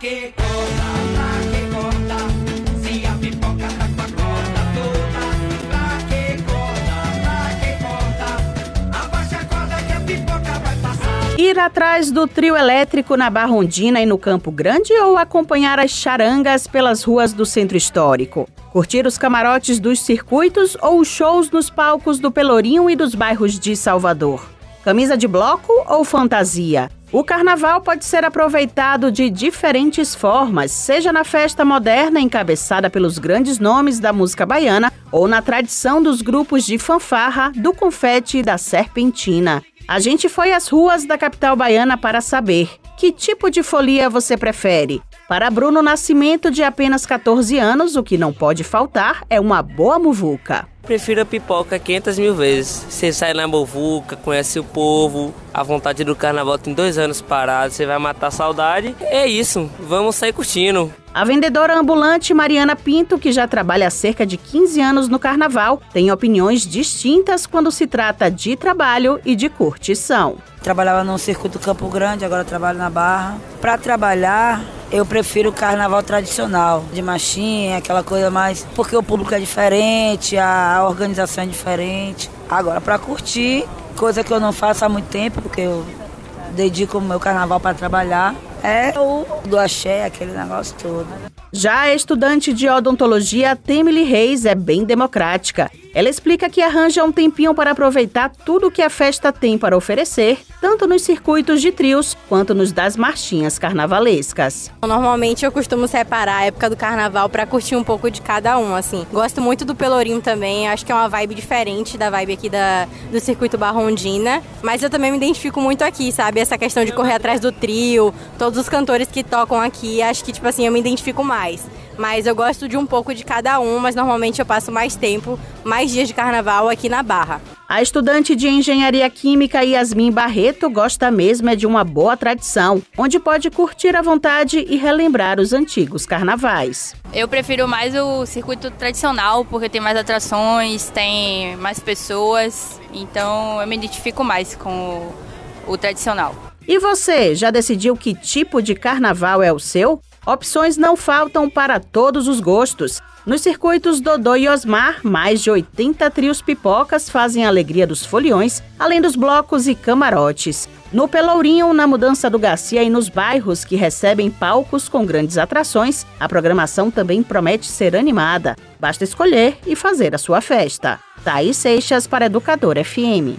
que corta, pra que corta, se a pipoca tá com a corda toda. Pra que corta, pra que corta, abaixa a corda que a pipoca vai passar. Ir atrás do trio elétrico na Barrondina e no Campo Grande ou acompanhar as charangas pelas ruas do centro histórico? Curtir os camarotes dos circuitos ou os shows nos palcos do Pelourinho e dos bairros de Salvador? Camisa de bloco ou fantasia? O carnaval pode ser aproveitado de diferentes formas, seja na festa moderna encabeçada pelos grandes nomes da música baiana ou na tradição dos grupos de fanfarra, do confete e da serpentina. A gente foi às ruas da capital baiana para saber que tipo de folia você prefere. Para Bruno Nascimento, de apenas 14 anos, o que não pode faltar é uma boa muvuca. Prefiro a pipoca 500 mil vezes. Você sai na muvuca, conhece o povo, a vontade do carnaval tem dois anos parado, você vai matar a saudade. É isso, vamos sair curtindo. A vendedora ambulante Mariana Pinto, que já trabalha há cerca de 15 anos no carnaval, tem opiniões distintas quando se trata de trabalho e de curtição. Trabalhava no circuito Campo Grande, agora trabalho na Barra. Para trabalhar, eu prefiro o carnaval tradicional, de machinha, aquela coisa mais. Porque o público é diferente, a organização é diferente. Agora, para curtir, coisa que eu não faço há muito tempo, porque eu dedico o meu carnaval para trabalhar, é o do axé, aquele negócio todo. Já a estudante de odontologia Temily Reis é bem democrática. Ela explica que arranja um tempinho para aproveitar tudo o que a festa tem para oferecer, tanto nos circuitos de trios quanto nos das marchinhas carnavalescas. Normalmente eu costumo separar a época do carnaval para curtir um pouco de cada um, assim. Gosto muito do Pelourinho também, acho que é uma vibe diferente da vibe aqui da, do circuito Barrondina, mas eu também me identifico muito aqui, sabe? Essa questão de correr atrás do trio, todos os cantores que tocam aqui, acho que tipo assim, eu me identifico mais. Mas eu gosto de um pouco de cada um, mas normalmente eu passo mais tempo, mais dias de carnaval aqui na Barra. A estudante de engenharia química Yasmin Barreto gosta mesmo é de uma boa tradição, onde pode curtir à vontade e relembrar os antigos carnavais. Eu prefiro mais o circuito tradicional, porque tem mais atrações, tem mais pessoas, então eu me identifico mais com o, o tradicional. E você, já decidiu que tipo de carnaval é o seu? Opções não faltam para todos os gostos. Nos circuitos Dodô e Osmar, mais de 80 trios pipocas fazem a alegria dos foliões, além dos blocos e camarotes. No Pelourinho, na Mudança do Garcia e nos bairros que recebem palcos com grandes atrações, a programação também promete ser animada. Basta escolher e fazer a sua festa. Thaís Seixas para Educador FM.